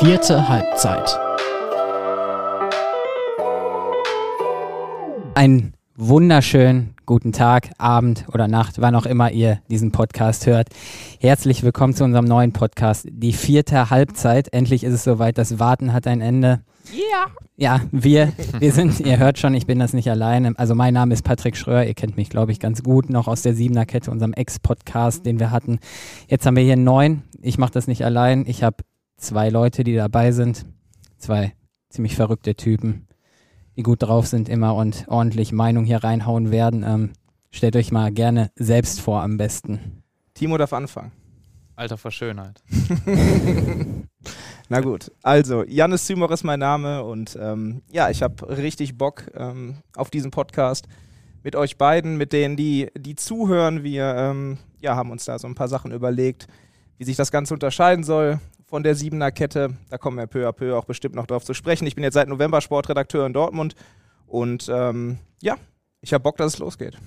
Vierte Halbzeit. Einen wunderschönen guten Tag, Abend oder Nacht, wann auch immer ihr diesen Podcast hört. Herzlich willkommen zu unserem neuen Podcast, die vierte Halbzeit. Endlich ist es soweit, das Warten hat ein Ende. Ja. Ja, wir, wir sind, ihr hört schon, ich bin das nicht alleine. Also mein Name ist Patrick Schröer, ihr kennt mich, glaube ich, ganz gut, noch aus der Siebener Kette, unserem Ex-Podcast, den wir hatten. Jetzt haben wir hier einen neuen. Ich mache das nicht allein. Ich habe zwei Leute, die dabei sind. Zwei ziemlich verrückte Typen, die gut drauf sind immer und ordentlich Meinung hier reinhauen werden. Ähm, stellt euch mal gerne selbst vor am besten. Timo darf anfangen. Alter vor Schönheit. Na gut, also Janis Zymor ist mein Name und ähm, ja, ich habe richtig Bock ähm, auf diesen Podcast mit euch beiden, mit denen, die, die zuhören. Wir ähm, ja, haben uns da so ein paar Sachen überlegt, wie sich das Ganze unterscheiden soll von der Siebener Kette. Da kommen wir peu à peu auch bestimmt noch drauf zu sprechen. Ich bin jetzt seit November Sportredakteur in Dortmund und ähm, ja, ich habe Bock, dass es losgeht.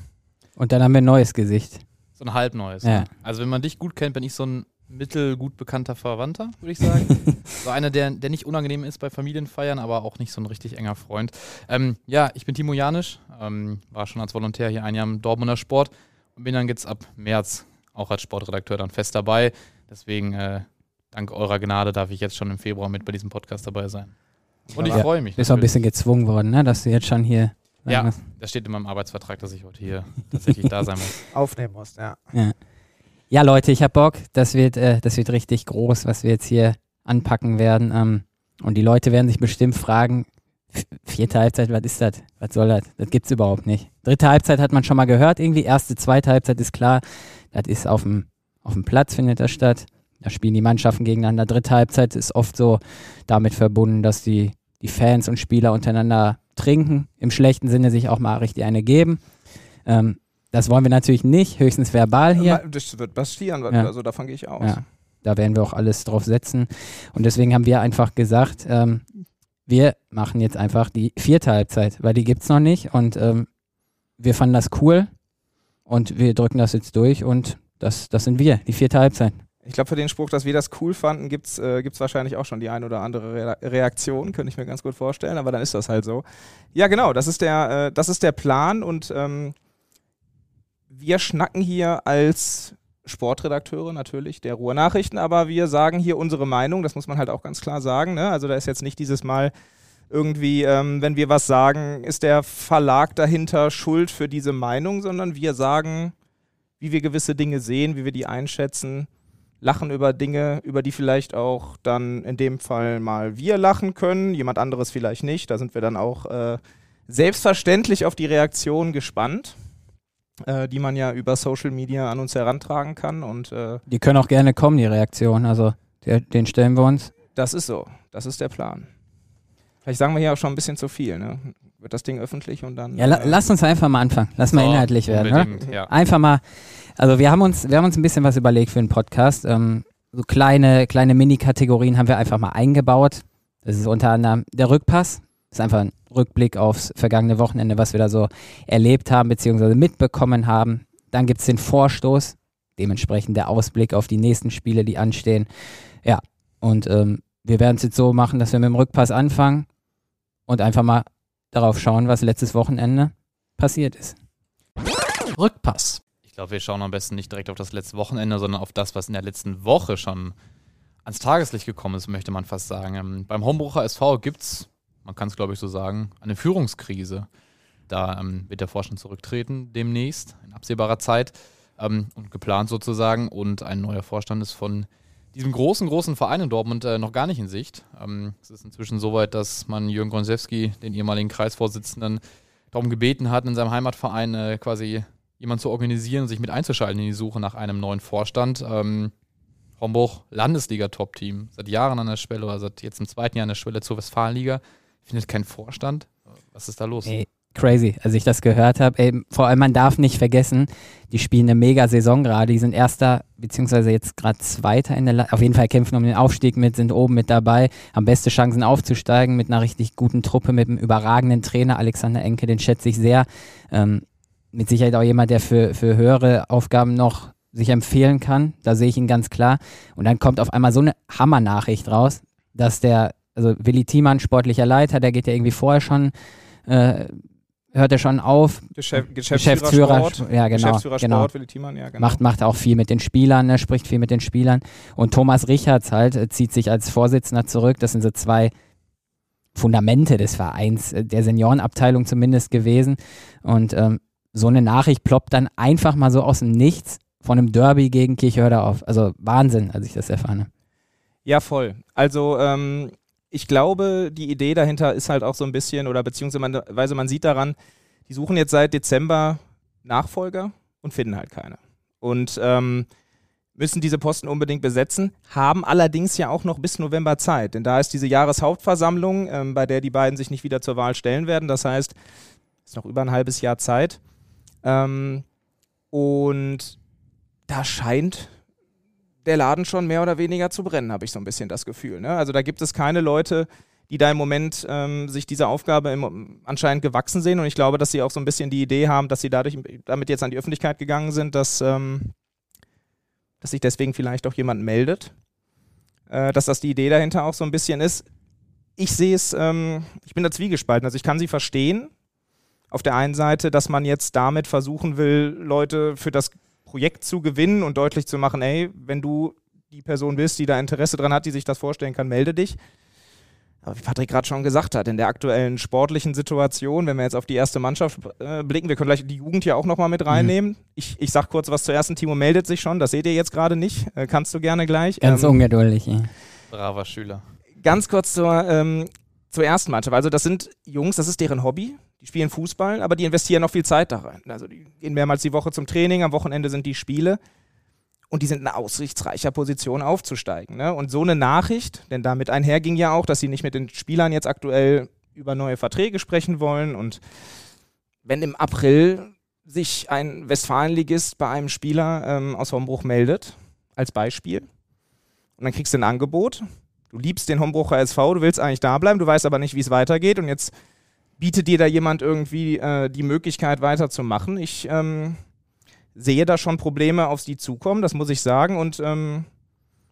Und dann haben wir ein neues Gesicht. So ein halbneues. Ja. Ne? Also wenn man dich gut kennt, bin ich so ein mittelgut bekannter Verwandter, würde ich sagen. so einer, der, der nicht unangenehm ist bei Familienfeiern, aber auch nicht so ein richtig enger Freund. Ähm, ja, ich bin Timo Janisch, ähm, war schon als Volontär hier ein Jahr im Dortmunder Sport und bin dann jetzt ab März auch als Sportredakteur dann fest dabei. Deswegen, äh, dank eurer Gnade, darf ich jetzt schon im Februar mit bei diesem Podcast dabei sein. Und ich Ja, freue mich. Bist auch ein bisschen gezwungen worden, ne? dass du jetzt schon hier. Ja, das steht in meinem Arbeitsvertrag, dass ich heute hier tatsächlich da sein muss. Aufnehmen musst, ja. Ja, ja Leute, ich hab Bock. Das wird, äh, das wird richtig groß, was wir jetzt hier anpacken werden. Ähm, und die Leute werden sich bestimmt fragen, "V- vierte Halbzeit, was ist das? Was soll das? Das gibt's überhaupt nicht. Dritte Halbzeit hat man schon mal gehört irgendwie. Erste, zweite Halbzeit ist klar. Das ist auf dem, auf dem Platz findet das statt. Da spielen die Mannschaften gegeneinander. Dritte Halbzeit ist oft so damit verbunden, dass die, die Fans und Spieler untereinander trinken. Im schlechten Sinne sich auch mal richtig eine geben. Ähm, das wollen wir natürlich nicht, höchstens verbal hier. Das wird passieren, Ja. also davon gehe ich aus. Ja, da werden wir auch alles drauf setzen. Und deswegen haben wir einfach gesagt, ähm, wir machen jetzt einfach die vierte Halbzeit, weil die gibt es noch nicht. Und ähm, wir fanden das cool und wir drücken das jetzt durch und das, das sind wir, die vierte Halbzeit. Ich glaube, für den Spruch, dass wir das cool fanden, gibt es äh, wahrscheinlich auch schon die ein oder andere Re Reaktion, könnte ich mir ganz gut vorstellen, aber dann ist das halt so. Ja, genau, das ist der, äh, das ist der Plan und ähm, wir schnacken hier als Sportredakteure natürlich der Ruhrnachrichten, aber wir sagen hier unsere Meinung, das muss man halt auch ganz klar sagen. Ne? Also da ist jetzt nicht dieses Mal irgendwie, ähm, wenn wir was sagen, ist der Verlag dahinter schuld für diese Meinung, sondern wir sagen, wie wir gewisse Dinge sehen, wie wir die einschätzen lachen über Dinge, über die vielleicht auch dann in dem Fall mal wir lachen können, jemand anderes vielleicht nicht. Da sind wir dann auch äh, selbstverständlich auf die Reaktion gespannt, äh, die man ja über Social Media an uns herantragen kann. Und äh, Die können auch gerne kommen, die Reaktionen. Also der, den stellen wir uns. das ist so. Das ist der Plan. Vielleicht sagen wir hier auch schon ein bisschen zu viel. Ne? Wird das Ding öffentlich und dann. Ja, la, äh, lass uns einfach mal anfangen. Lass mal So, inhaltlich werden, unbedingt, Ja. Einfach mal, also wir haben uns, wir haben uns ein bisschen was überlegt für den Podcast. Ähm, so kleine, kleine Mini-Kategorien haben wir einfach mal eingebaut. Das ist unter anderem der Rückpass. Das ist einfach ein Rückblick aufs vergangene Wochenende, was wir da so erlebt haben, beziehungsweise mitbekommen haben. Dann gibt es den Vorstoß, dementsprechend der Ausblick auf die nächsten Spiele, die anstehen. Ja, und ähm, wir werden es jetzt so machen, dass wir mit dem Rückpass anfangen und einfach mal darauf schauen, was letztes Wochenende passiert ist. Rückpass. Ich glaube, wir schauen am besten nicht direkt auf das letzte Wochenende, sondern auf das, was in der letzten Woche schon ans Tageslicht gekommen ist, möchte man fast sagen. Ähm, beim Hombrucher SV gibt es, man kann es glaube ich so sagen, eine Führungskrise. Da ähm, wird der Vorstand zurücktreten demnächst, in absehbarer Zeit ähm, und geplant sozusagen. Und ein neuer Vorstand ist von diesem großen, großen Verein in Dortmund äh, noch gar nicht in Sicht. Ähm, es ist inzwischen so weit, dass man Jürgen Gronsewski, den ehemaligen Kreisvorsitzenden, darum gebeten hat, in seinem Heimatverein äh, quasi jemand zu organisieren und sich mit einzuschalten in die Suche nach einem neuen Vorstand. Ähm, Homburg, Landesliga-Top-Team, seit Jahren an der Schwelle oder seit jetzt im zweiten Jahr an der Schwelle zur Westfalenliga, findet kein Vorstand. Was ist da los? Ey, crazy, als ich das gehört habe. Ey, vor allem, man darf nicht vergessen, die spielen eine mega Saison gerade. Die sind Erster, beziehungsweise jetzt gerade Zweiter in der La Auf jeden Fall kämpfen um den Aufstieg mit, sind oben mit dabei, haben beste Chancen aufzusteigen mit einer richtig guten Truppe, mit einem überragenden Trainer. Alexander Enke, den schätze ich sehr. Ähm, mit Sicherheit auch jemand, der für, für höhere Aufgaben noch sich empfehlen kann. Da sehe ich ihn ganz klar. Und dann kommt auf einmal so eine Hammernachricht raus. dass der, also Willi Thiemann, sportlicher Leiter, der geht ja irgendwie vorher schon, äh, hört er schon auf. Geschäf Geschäftsführer, Sport. ja genau, Geschäftsführer genau. Sport, Willi Thiemann, ja genau. Macht, macht auch viel mit den Spielern, ne, spricht viel mit den Spielern. Und Thomas Richards halt äh, zieht sich als Vorsitzender zurück. Das sind so zwei Fundamente des Vereins, äh, der Seniorenabteilung zumindest gewesen. Und ähm, so eine Nachricht ploppt dann einfach mal so aus dem Nichts von einem Derby gegen Kirchhörder auf. Also Wahnsinn, als ich das erfahren habe. Ja, voll. Also ähm, ich glaube, die Idee dahinter ist halt auch so ein bisschen, oder beziehungsweise man sieht daran, die suchen jetzt seit Dezember Nachfolger und finden halt keine. Und ähm, müssen diese Posten unbedingt besetzen, haben allerdings ja auch noch bis November Zeit, denn da ist diese Jahreshauptversammlung, ähm, bei der die beiden sich nicht wieder zur Wahl stellen werden. Das heißt, es ist noch über ein halbes Jahr Zeit. Ähm, und da scheint der Laden schon mehr oder weniger zu brennen, habe ich so ein bisschen das Gefühl. Ne? Also da gibt es keine Leute, die da im Moment ähm, sich dieser Aufgabe im, anscheinend gewachsen sehen. Und ich glaube, dass sie auch so ein bisschen die Idee haben, dass sie dadurch damit jetzt an die Öffentlichkeit gegangen sind, dass, ähm, dass sich deswegen vielleicht auch jemand meldet. Äh, dass das die Idee dahinter auch so ein bisschen ist. Ich sehe es, ähm, ich bin da zwiegespalten. Also ich kann sie verstehen. Auf der einen Seite, dass man jetzt damit versuchen will, Leute für das Projekt zu gewinnen und deutlich zu machen, ey, wenn du die Person bist, die da Interesse dran hat, die sich das vorstellen kann, melde dich. Aber wie Patrick gerade schon gesagt hat, in der aktuellen sportlichen Situation, wenn wir jetzt auf die erste Mannschaft äh, blicken, wir können gleich die Jugend hier auch nochmal mit reinnehmen. Mhm. Ich, ich sag kurz was zur ersten. Timo meldet sich schon, das seht ihr jetzt gerade nicht. Äh, kannst du gerne gleich. Ganz ähm, ungeduldig. Ja. Braver Schüler. Ganz kurz zur, ähm, zur ersten Mannschaft. Also das sind Jungs, das ist deren Hobby. Die spielen Fußball, aber die investieren noch viel Zeit da rein. Also die gehen mehrmals die Woche zum Training, am Wochenende sind die Spiele und die sind in aussichtsreicher Position aufzusteigen. Ne? Und so eine Nachricht, denn damit einher ging ja auch, dass sie nicht mit den Spielern jetzt aktuell über neue Verträge sprechen wollen und wenn im April sich ein Westfalenligist bei einem Spieler ähm, aus Hombruch meldet, als Beispiel, und dann kriegst du ein Angebot, du liebst den Hombrucher SV, du willst eigentlich da bleiben, du weißt aber nicht, wie es weitergeht und jetzt bietet dir da jemand irgendwie äh, die Möglichkeit weiterzumachen. Ich ähm, sehe da schon Probleme auf sie zukommen, das muss ich sagen. Und ähm,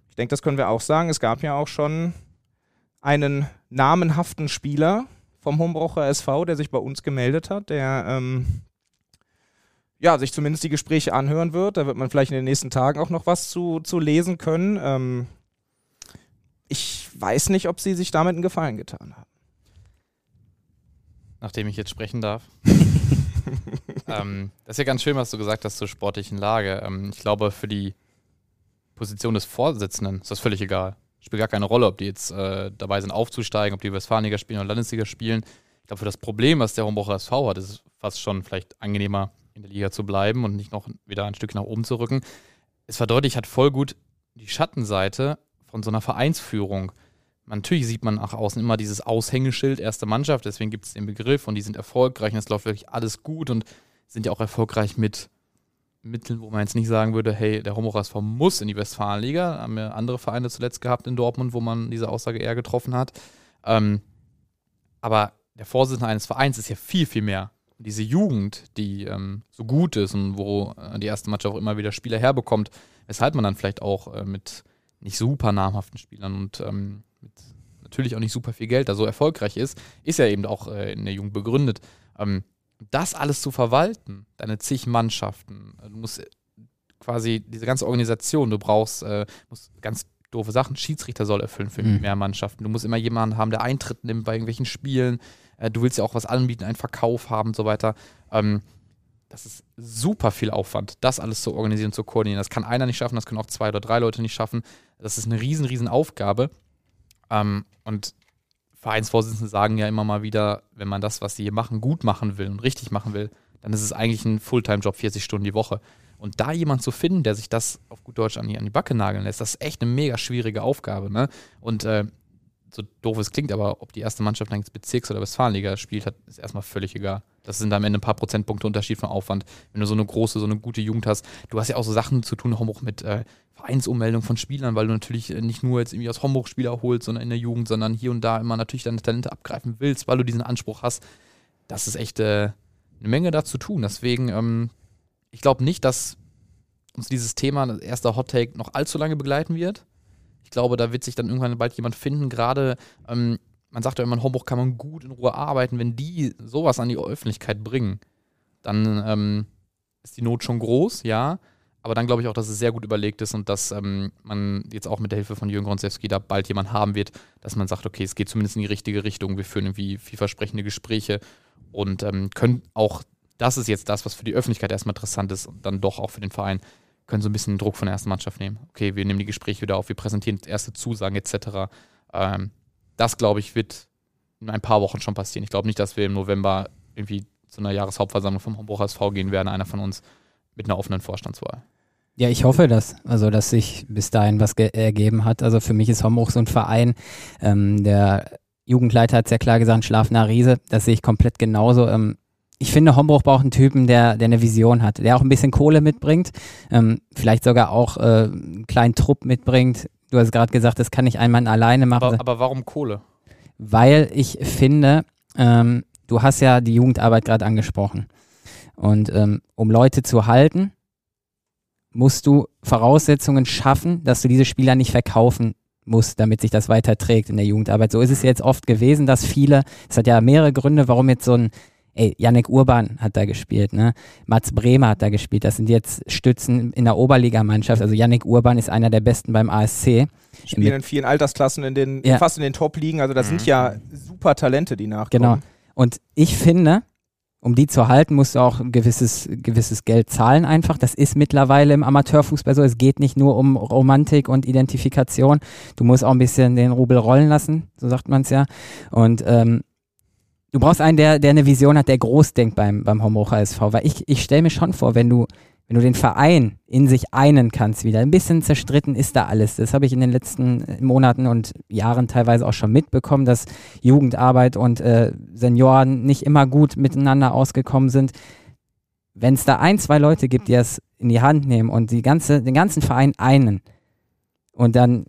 ich denke, das können wir auch sagen. Es gab ja auch schon einen namenhaften Spieler vom Hombrocher SV, der sich bei uns gemeldet hat, der ähm, ja, sich zumindest die Gespräche anhören wird. Da wird man vielleicht in den nächsten Tagen auch noch was zu, zu lesen können. Ähm, ich weiß nicht, ob sie sich damit einen Gefallen getan haben nachdem ich jetzt sprechen darf. ähm, das ist ja ganz schön, was du gesagt hast zur sportlichen Lage. Ähm, ich glaube, für die Position des Vorsitzenden ist das völlig egal. Spielt gar keine Rolle, ob die jetzt äh, dabei sind, aufzusteigen, ob die Westfalenliga spielen oder Landesliga spielen. Ich glaube, für das Problem, was der Hombrucher SV hat, ist es fast schon vielleicht angenehmer, in der Liga zu bleiben und nicht noch wieder ein Stück nach oben zu rücken. Es verdeutlicht hat voll gut die Schattenseite von so einer Vereinsführung natürlich sieht man nach außen immer dieses Aushängeschild erste Mannschaft, deswegen gibt es den Begriff und die sind erfolgreich und es läuft wirklich alles gut und sind ja auch erfolgreich mit Mitteln, wo man jetzt nicht sagen würde, hey, der Homorer SV muss in die Westfalenliga. Haben wir andere Vereine zuletzt gehabt in Dortmund, wo man diese Aussage eher getroffen hat. Ähm, aber der Vorsitzende eines Vereins ist ja viel, viel mehr. Diese Jugend, die ähm, so gut ist und wo äh, die erste Mannschaft auch immer wieder Spieler herbekommt, weshalb man dann vielleicht auch äh, mit nicht super namhaften Spielern und ähm, mit natürlich auch nicht super viel Geld da so erfolgreich ist, ist ja eben auch äh, in der Jugend begründet. Ähm, das alles zu verwalten, deine zig Mannschaften, äh, du musst äh, quasi diese ganze Organisation, du brauchst äh, musst ganz doofe Sachen, Schiedsrichter soll erfüllen für mhm. mehr Mannschaften. Du musst immer jemanden haben, der Eintritt nimmt bei irgendwelchen Spielen. Äh, du willst ja auch was anbieten, einen Verkauf haben und so weiter. Ähm, das ist super viel Aufwand, das alles zu organisieren, zu koordinieren. Das kann einer nicht schaffen, das können auch zwei oder drei Leute nicht schaffen. Das ist eine riesen, riesen Aufgabe. Ähm, und Vereinsvorsitzende sagen ja immer mal wieder, wenn man das, was sie hier machen, gut machen will und richtig machen will, dann ist es eigentlich ein Fulltime-Job, 40 Stunden die Woche. Und da jemand zu finden, der sich das auf gut Deutsch an die, an die Backe nageln lässt, das ist echt eine mega schwierige Aufgabe. Ne? Und äh, so doof es klingt, aber ob die erste Mannschaft dann Bezirks- oder Westfalenliga spielt, hat, ist erstmal völlig egal. Das sind am Ende ein paar Prozentpunkte Unterschied von Aufwand. Wenn du so eine große, so eine gute Jugend hast, du hast ja auch so Sachen zu tun, auch mit äh, Vereinsummeldung von Spielern, weil du natürlich äh, nicht nur jetzt irgendwie aus Homburg Spieler holst, sondern in der Jugend, sondern hier und da immer natürlich deine Talente abgreifen willst, weil du diesen Anspruch hast. Das ist echt äh, eine Menge da zu tun. Deswegen, ähm, ich glaube nicht, dass uns dieses Thema, das erste Hot Take, noch allzu lange begleiten wird. Ich glaube, da wird sich dann irgendwann bald jemand finden, gerade ähm, man sagt ja immer, in Homburg kann man gut in Ruhe arbeiten. Wenn die sowas an die Öffentlichkeit bringen, dann ähm, ist die Not schon groß, ja. Aber dann glaube ich auch, dass es sehr gut überlegt ist und dass ähm, man jetzt auch mit der Hilfe von Jürgen Gronzewski da bald jemand haben wird, dass man sagt, okay, es geht zumindest in die richtige Richtung. Wir führen irgendwie vielversprechende Gespräche und ähm, können auch, das ist jetzt das, was für die Öffentlichkeit erstmal interessant ist und dann doch auch für den Verein, können so ein bisschen Druck von der ersten Mannschaft nehmen. Okay, wir nehmen die Gespräche wieder auf, wir präsentieren erste Zusagen etc. Ähm, das, glaube ich, wird in ein paar Wochen schon passieren. Ich glaube nicht, dass wir im November irgendwie zu einer Jahreshauptversammlung vom Homburger SV gehen werden, einer von uns mit einer offenen Vorstandswahl. Ja, ich hoffe das. Also, dass sich bis dahin was ergeben hat. Also für mich ist Homburg so ein Verein. Ähm, der Jugendleiter hat sehr klar gesagt, schlafender Riese. Das sehe ich komplett genauso. Ähm, ich finde, Homburg braucht einen Typen, der, der eine Vision hat, der auch ein bisschen Kohle mitbringt, ähm, vielleicht sogar auch äh, einen kleinen Trupp mitbringt. Du hast gerade gesagt, das kann nicht ein Mann alleine machen. Aber, aber warum Kohle? Weil ich finde, ähm, du hast ja die Jugendarbeit gerade angesprochen. Und ähm, um Leute zu halten, musst du Voraussetzungen schaffen, dass du diese Spieler nicht verkaufen musst, damit sich das weiter trägt in der Jugendarbeit. So ist es jetzt oft gewesen, dass viele, es hat ja mehrere Gründe, warum jetzt so ein, ey, Yannick Urban hat da gespielt, ne? Mats Bremer hat da gespielt, das sind jetzt Stützen in der Oberligamannschaft. Also Yannick Urban ist einer der besten beim ASC. Spielen in vielen Altersklassen, in den, ja. fast in den Top-Ligen, also das mhm. sind ja super Talente, die nachkommen. Genau. Und ich finde, um die zu halten, musst du auch ein gewisses, gewisses Geld zahlen einfach. Das ist mittlerweile im Amateurfußball so. Es geht nicht nur um Romantik und Identifikation. Du musst auch ein bisschen den Rubel rollen lassen, so sagt man es ja. Und ähm, du brauchst einen, der, der eine Vision hat, der groß denkt beim, beim Hombrucher SV. Weil ich, ich stelle mir schon vor, wenn du wenn du den Verein in sich einen kannst wieder. Ein bisschen zerstritten ist da alles. Das habe ich in den letzten Monaten und Jahren teilweise auch schon mitbekommen, dass Jugendarbeit und äh, Senioren nicht immer gut miteinander ausgekommen sind. Wenn es da ein, zwei Leute gibt, die das in die Hand nehmen und die ganze, den ganzen Verein einen und dann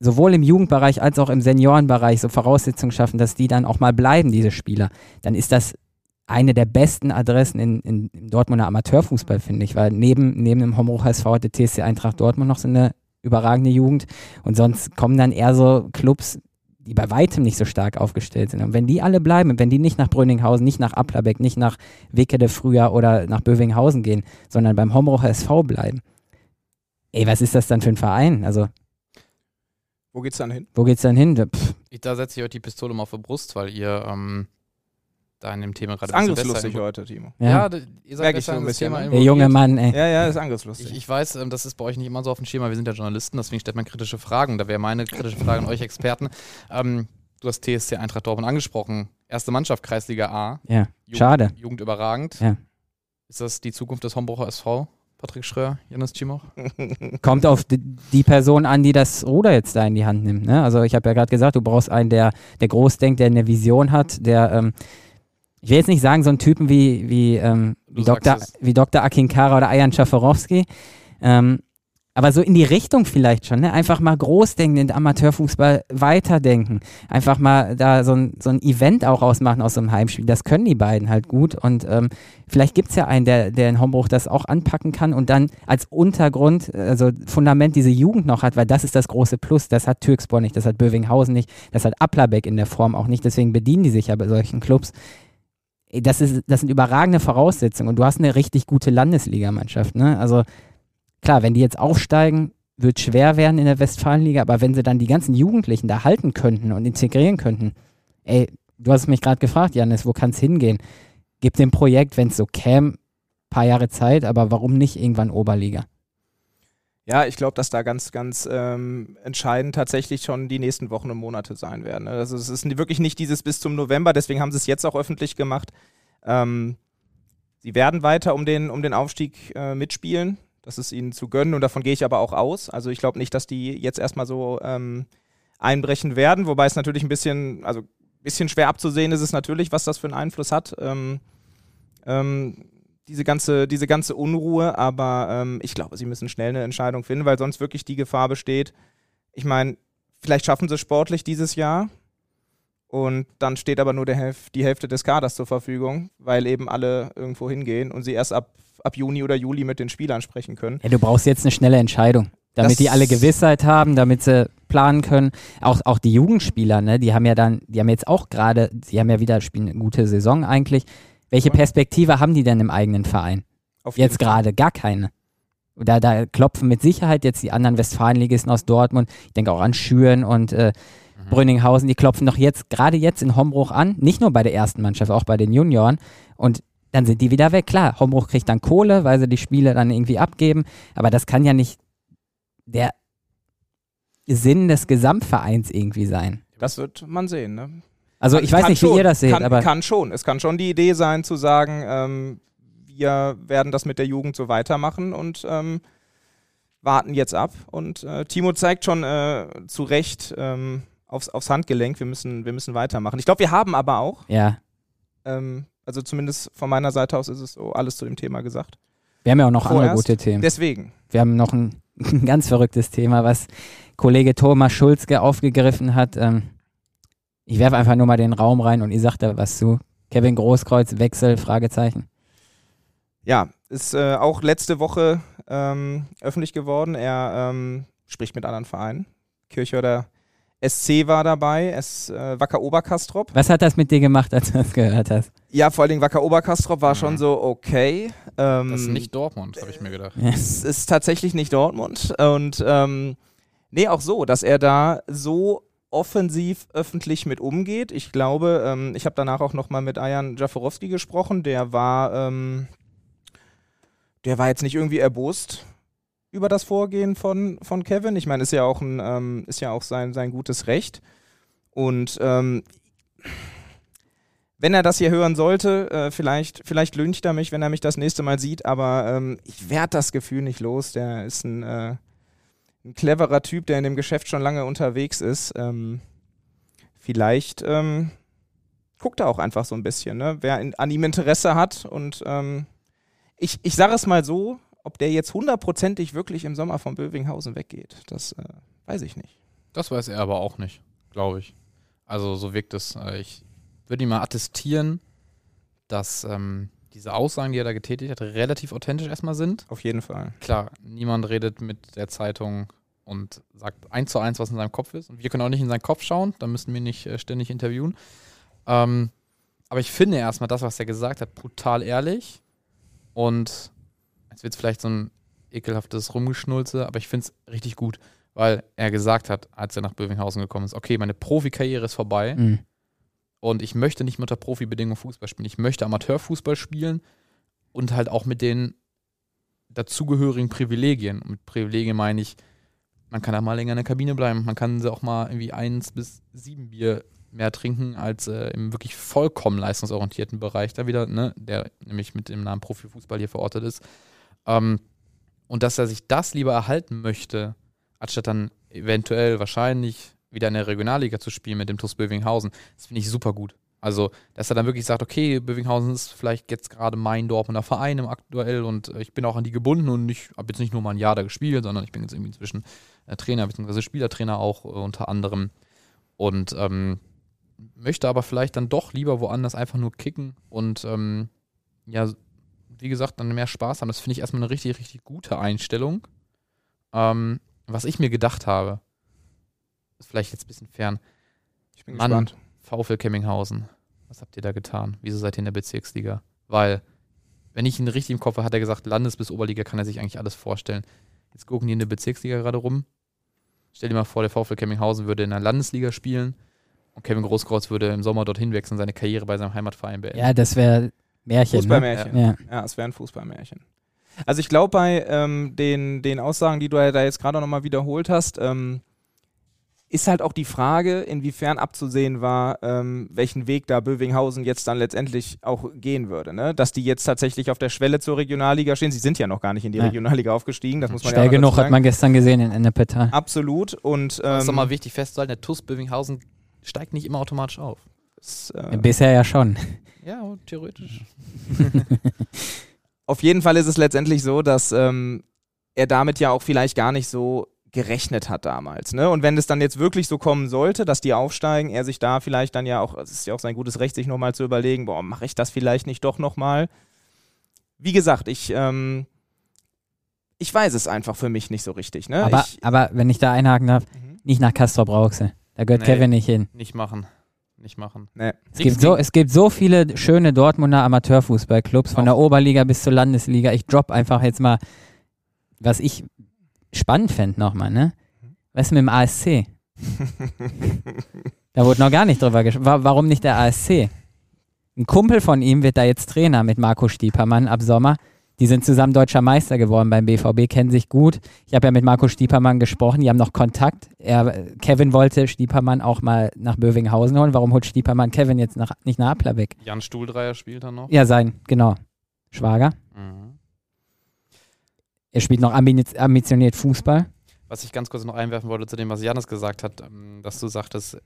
sowohl im Jugendbereich als auch im Seniorenbereich so Voraussetzungen schaffen, dass die dann auch mal bleiben, diese Spieler, dann ist das eine der besten Adressen in, in, im Dortmunder Amateurfußball, finde ich, weil neben, neben dem Homburg HSV hat der TSC Eintracht Dortmund noch so eine überragende Jugend und sonst kommen dann eher so Clubs, die bei weitem nicht so stark aufgestellt sind. Und wenn die alle bleiben, wenn die nicht nach Brünninghausen, nicht nach Applerbeck, nicht nach Wickede früher oder nach Bövinghausen gehen, sondern beim Homburg SV bleiben, ey, was ist das dann für ein Verein? Also wo geht's dann hin? Wo geht's dann hin? Pff. Da setze ich euch die Pistole mal auf die Brust, weil ihr ähm, da in dem Thema gerade ein bisschen angriffslustig heute, Timo. Ja, ja ihr seid besser in das Thema Der junge Mann, ey. Ja, ja, ist angriffslustig. Ich, ich weiß, ähm, das ist bei euch nicht immer so auf dem Schema. Wir sind ja Journalisten, deswegen stellt man kritische Fragen. Da wäre meine kritische Frage an euch Experten. Ähm, du hast TSC Eintracht Dortmund angesprochen. Erste Mannschaft, Kreisliga A. Ja, Jugend, schade. Jugend überragend. Ja. Ist das die Zukunft des Hombrucher SV? Patrick Schröer, Jonas Cimoch? Kommt auf die Person an, die das Ruder jetzt da in die Hand nimmt. Ne? Also ich habe ja gerade gesagt, du brauchst einen, der, der groß denkt, der eine Vision hat, der ähm, ich will jetzt nicht sagen, so einen Typen wie, wie, ähm, wie, Dr., wie Dr. Akinkara oder Ayan Schaforowski, ähm, aber so in die Richtung vielleicht schon, ne? Einfach mal großdenken, den Amateurfußball weiterdenken. Einfach mal da so ein, so ein Event auch ausmachen aus so einem Heimspiel. Das können die beiden halt gut. Und ähm, vielleicht gibt es ja einen, der, der in Hombruch das auch anpacken kann und dann als Untergrund, also Fundament diese Jugend noch hat, weil das ist das große Plus. Das hat Türkspor nicht, das hat Bövinghausen nicht, das hat Applerbeck in der Form auch nicht. Deswegen bedienen die sich ja bei solchen Clubs das, ist, das sind überragende Voraussetzungen und du hast eine richtig gute Landesligamannschaft. Ne? Also klar, wenn die jetzt aufsteigen, wird schwer werden in der Westfalenliga, aber wenn sie dann die ganzen Jugendlichen da halten könnten und integrieren könnten, ey, du hast mich gerade gefragt, Janis, wo kann es hingehen? Gib dem Projekt, wenn es so käme, paar Jahre Zeit, aber warum nicht irgendwann Oberliga? Ja, ich glaube, dass da ganz, ganz ähm, entscheidend tatsächlich schon die nächsten Wochen und Monate sein werden. Ne? Also es ist wirklich nicht dieses bis zum November, deswegen haben sie es jetzt auch öffentlich gemacht. Ähm, sie werden weiter um den, um den Aufstieg äh, mitspielen. Das ist ihnen zu gönnen und davon gehe ich aber auch aus. Also ich glaube nicht, dass die jetzt erstmal so ähm, einbrechen werden, wobei es natürlich ein bisschen, also ein bisschen schwer abzusehen ist es natürlich, was das für einen Einfluss hat. Ähm, ähm, diese ganze, diese ganze Unruhe, aber ähm, ich glaube, sie müssen schnell eine Entscheidung finden, weil sonst wirklich die Gefahr besteht. Ich meine, vielleicht schaffen sie es sportlich dieses Jahr und dann steht aber nur Hälf die Hälfte des Kaders zur Verfügung, weil eben alle irgendwo hingehen und sie erst ab, ab Juni oder Juli mit den Spielern sprechen können. Ja, du brauchst jetzt eine schnelle Entscheidung, damit das die alle Gewissheit haben, damit sie planen können. Auch, auch die Jugendspieler, ne, die haben ja dann, die haben jetzt auch gerade, die haben ja wieder, spielen eine gute Saison eigentlich. Welche Perspektive haben die denn im eigenen Verein? Auf Jetzt gerade gar keine. Da, da klopfen mit Sicherheit jetzt die anderen Westfalenligisten aus Dortmund, ich denke auch an Schüren und äh, Mhm. Brünninghausen, die klopfen doch jetzt, gerade jetzt in Hombruch an, nicht nur bei der ersten Mannschaft, auch bei den Junioren. Und dann sind die wieder weg. Klar, Hombruch kriegt dann Kohle, weil sie die Spiele dann irgendwie abgeben, aber das kann ja nicht der Sinn des Gesamtvereins irgendwie sein. Das wird man sehen, ne? Also Kann- ich weiß kann nicht, wie schon, ihr das seht, kann, aber Kann schon. Es kann schon die Idee sein, zu sagen, ähm, wir werden das mit der Jugend so weitermachen und ähm, warten jetzt ab. Und äh, Timo zeigt schon äh, zu Recht ähm, aufs, aufs Handgelenk, wir müssen, wir müssen weitermachen. Ich glaube, wir haben aber auch, ja, ähm, also zumindest von meiner Seite aus ist es so alles zu dem Thema gesagt. wir haben ja auch noch andere Vorerst. gute Themen. Deswegen. Wir haben noch ein, ein ganz verrücktes Thema, was Kollege Thomas Schulzke aufgegriffen hat. Ähm, ich werfe einfach nur mal den Raum rein und ihr sagt da was zu. Kevin Großkreuz, Wechsel, Fragezeichen. Ja, ist äh, auch letzte Woche ähm, öffentlich geworden. Er ähm, spricht mit anderen Vereinen. Kirchhörder SC war dabei, es, äh, Wacker Oberkastrop. Was hat das mit dir gemacht, als du das gehört hast? Ja, vor allen Dingen Wacker Oberkastrop war schon Mhm. so okay. Ähm, Das ist nicht Dortmund, habe ich mir gedacht. es ist tatsächlich nicht Dortmund. Und ähm, nee, auch so, dass er da so offensiv öffentlich mit umgeht. Ich glaube, ähm, ich habe danach auch nochmal mit Ayan Jaforowski gesprochen. Der war, ähm, der war jetzt nicht irgendwie erbost über das Vorgehen von, von Kevin. Ich meine, ist ja auch ein, ähm, ist ja auch sein, sein gutes Recht. Und ähm, wenn er das hier hören sollte, äh, vielleicht, vielleicht lüncht er mich, wenn er mich das nächste Mal sieht, aber ähm, ich werde das Gefühl nicht los. Der ist ein, äh, ein cleverer Typ, der in dem Geschäft schon lange unterwegs ist. Ähm, vielleicht ähm, guckt er auch einfach so ein bisschen, ne? wer in, an ihm Interesse hat. Und ähm, ich, ich sage es mal so, ob der jetzt hundertprozentig wirklich im Sommer von Bövinghausen weggeht, das äh, weiß ich nicht. Das weiß er aber auch nicht, glaube ich. Also so wirkt es. Äh, Ich würde ihm mal attestieren, dass ähm, diese Aussagen, die er da getätigt hat, relativ authentisch erstmal sind. Auf jeden Fall. Klar, niemand redet mit der Zeitung und sagt eins zu eins, was in seinem Kopf ist. Und wir können auch nicht in seinen Kopf schauen, da müssen wir nicht äh, ständig interviewen. Ähm, aber ich finde erstmal das, was er gesagt hat, brutal ehrlich. Und jetzt wird es vielleicht so ein ekelhaftes Rumgeschnulze, aber ich finde es richtig gut, weil er gesagt hat, als er nach Bövinghausen gekommen ist, okay, meine Profikarriere ist vorbei Mhm. und ich möchte nicht mit unter Profibedingungen Fußball spielen. Ich möchte Amateurfußball spielen und halt auch mit den dazugehörigen Privilegien. Und mit Privilegien meine ich, man kann auch mal länger in der Kabine bleiben. Man kann sie auch mal irgendwie eins bis sieben Bier mehr trinken als äh, im wirklich vollkommen leistungsorientierten Bereich da wieder, ne, der nämlich mit dem Namen Profifußball hier verortet ist. Ähm, und dass er sich das lieber erhalten möchte, anstatt dann eventuell wahrscheinlich wieder in der Regionalliga zu spielen mit dem TuS Bövinghausen, das finde ich super gut. Also, dass er dann wirklich sagt, okay, Bövinghausen ist vielleicht jetzt gerade mein Dortmunder Verein im aktuell und äh, ich bin auch an die gebunden und ich habe jetzt nicht nur mal ein Jahr da gespielt, sondern ich bin jetzt irgendwie inzwischen äh, Trainer bzw. Spielertrainer auch äh, unter anderem und ähm, möchte aber vielleicht dann doch lieber woanders einfach nur kicken und ähm, ja, wie gesagt, dann mehr Spaß haben. Das finde ich erstmal eine richtig, richtig gute Einstellung. Ähm, was ich mir gedacht habe, ist vielleicht jetzt ein bisschen fern. Ich bin Mann. gespannt. VfL Kemminghausen, was habt ihr da getan? Wieso seid ihr in der Bezirksliga? Weil, wenn ich ihn richtig im Kopf habe, hat er gesagt, Landes- bis Oberliga kann er sich eigentlich alles vorstellen. Jetzt gucken die in der Bezirksliga gerade rum. Stell dir mal vor, der VfL Kemminghausen würde in der Landesliga spielen und Kevin Großkreuz würde im Sommer dorthin wechseln, seine Karriere bei seinem Heimatverein beenden. Ja, das wäre Märchen. Ne? Fußballmärchen. Ja. Ja, es wäre ein Fußballmärchen. Also ich glaube, bei ähm, den, den Aussagen, die du ja da jetzt gerade nochmal wiederholt hast, ähm, ist halt auch die Frage, inwiefern abzusehen war, ähm, welchen Weg da Bövinghausen jetzt dann letztendlich auch gehen würde. Ne? Dass die jetzt tatsächlich auf der Schwelle zur Regionalliga stehen. Sie sind ja noch gar nicht in die Ja. Regionalliga aufgestiegen, das muss man ja Schnell auch noch genug dazu hat man gestern gesehen in Ennepetal. Absolut. Und Das ist doch ähm, mal wichtig festzuhalten, der TuS Bövinghausen steigt nicht immer automatisch auf. Ist, äh, Bisher ja schon. Ja, theoretisch. auf jeden Fall ist es letztendlich so, dass ähm, er damit ja auch vielleicht gar nicht so gerechnet hat damals. Ne? Und wenn es dann jetzt wirklich so kommen sollte, dass die aufsteigen, er sich da vielleicht dann ja auch, es ist ja auch sein gutes Recht, sich nochmal zu überlegen, boah, mache ich das vielleicht nicht doch nochmal? Wie gesagt, ich, ähm, ich weiß es einfach für mich nicht so richtig. Ne? Aber, ich, aber wenn ich da einhaken darf, Mhm. Nicht nach Castrop Rauxel. Da gehört Nee. Kevin nicht hin. Nicht machen. Nicht machen. Nee. Es gibt, so, es gibt so viele schöne Dortmunder Amateurfußballclubs, von der Oberliga bis zur Landesliga. Ich drop einfach jetzt mal, was ich spannend fände nochmal, ne? Was ist mit dem ASC? Da wurde noch gar nicht drüber gesprochen. Warum nicht der ASC? Ein Kumpel von ihm wird da jetzt Trainer mit Marco Stiepermann ab Sommer. Die sind zusammen deutscher Meister geworden beim BVB, kennen sich gut. Ich habe ja mit Marco Stiepermann gesprochen, die haben noch Kontakt. Er, Kevin wollte Stiepermann auch mal nach Bövinghausen holen. Warum holt Stiepermann Kevin jetzt nach, nicht nach Appler weg? Jan Stuhldreier spielt dann noch. Ja, sein, genau. Schwager. Mhm. Er spielt noch ambi- ambitioniert Fußball. Was ich ganz kurz noch einwerfen wollte zu dem, was Janis gesagt hat, ähm, dass du sagtest,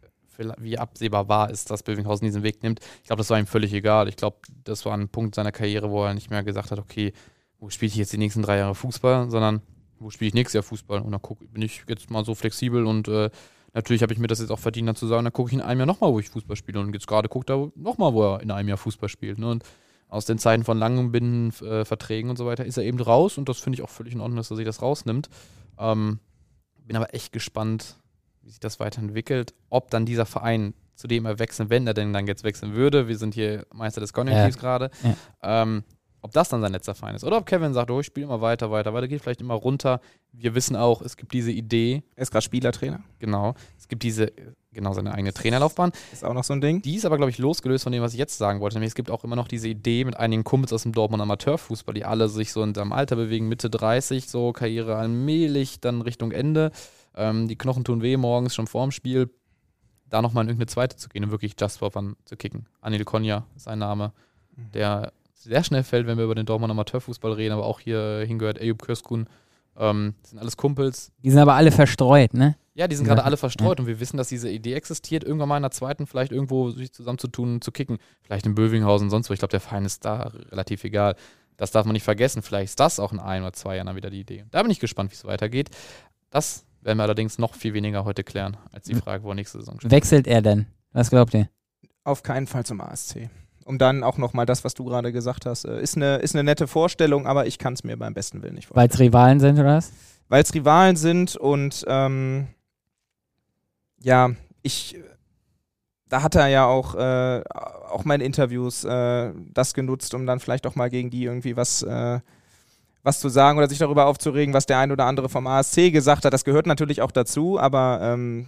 wie absehbar war ist, dass Bövinghausen diesen Weg nimmt. Ich glaube, das war ihm völlig egal. Ich glaube, das war ein Punkt seiner Karriere, wo er nicht mehr gesagt hat, okay, wo spiele ich jetzt die nächsten drei Jahre Fußball, sondern wo spiele ich nächstes Jahr Fußball? Und dann guck, bin ich jetzt mal so flexibel und äh, natürlich habe ich mir das jetzt auch verdient, dann zu sagen, dann gucke ich in einem Jahr nochmal, wo ich Fußball spiele. Und jetzt gerade guckt er nochmal, wo er in einem Jahr Fußball spielt. Ne? Und aus den Zeiten von langen Binden, äh, und so weiter ist er eben raus und das finde ich auch völlig in Ordnung, dass er sich das rausnimmt. Ähm, bin aber echt gespannt, wie sich das weiterentwickelt, ob dann dieser Verein, zu dem er wechseln, wenn er denn dann jetzt wechseln würde, wir sind hier Meister des Konjunktivs gerade, ähm, ob das dann sein letzter Verein ist. Oder ob Kevin sagt, oh, ich spiele immer weiter, weiter, weiter, geht vielleicht immer runter. Wir wissen auch, es gibt diese Idee, Er ist gerade Spielertrainer. genau, es gibt diese, genau, seine eigene Trainerlaufbahn. Ist auch noch so ein Ding. Die ist aber, glaube ich, losgelöst von dem, was ich jetzt sagen wollte. Nämlich es gibt auch immer noch diese Idee mit einigen Kumpels aus dem Dortmund Amateurfußball, die alle sich so in seinem Alter bewegen, Mitte 30, so Karriere allmählich, dann Richtung Ende. Ähm, die Knochen tun weh morgens schon vorm Spiel. Da nochmal in irgendeine zweite zu gehen und wirklich Just for Fun zu kicken. Anil Konya ist sein Name, der sehr schnell fällt, wenn wir über den Dortmund Amateurfußball reden, aber auch hier hingehört Eyüp Köskun. Ähm, das sind alles Kumpels, Die sind aber alle verstreut, ne? ja, die sind Ja. gerade alle verstreut und wir wissen, dass diese Idee existiert, irgendwann mal in der zweiten vielleicht irgendwo sich zusammenzutun, zu kicken. Vielleicht in Bövinghausen und sonst wo. Ich glaube, der Verein ist da relativ egal. Das darf man nicht vergessen. Vielleicht ist das auch in ein oder zwei Jahren dann wieder die Idee. Da bin ich gespannt, wie es weitergeht. Das werden wir allerdings noch viel weniger heute klären, als die Frage, wo er nächste Saison steht. Wechselt er denn? Was glaubt ihr? Auf keinen Fall zum ASC. Um dann auch nochmal das, was du gerade gesagt hast, äh, ist eine, ist eine nette Vorstellung, aber ich kann es mir beim besten Willen nicht vorstellen. Weil es Rivalen sind oder was? Weil es Rivalen sind und ähm, ja, ich, da hat er ja auch, äh, auch in Interviews äh, das genutzt, um dann vielleicht auch mal gegen die irgendwie was, äh, was zu sagen oder sich darüber aufzuregen, was der ein oder andere vom ASC gesagt hat. Das gehört natürlich auch dazu, aber ähm,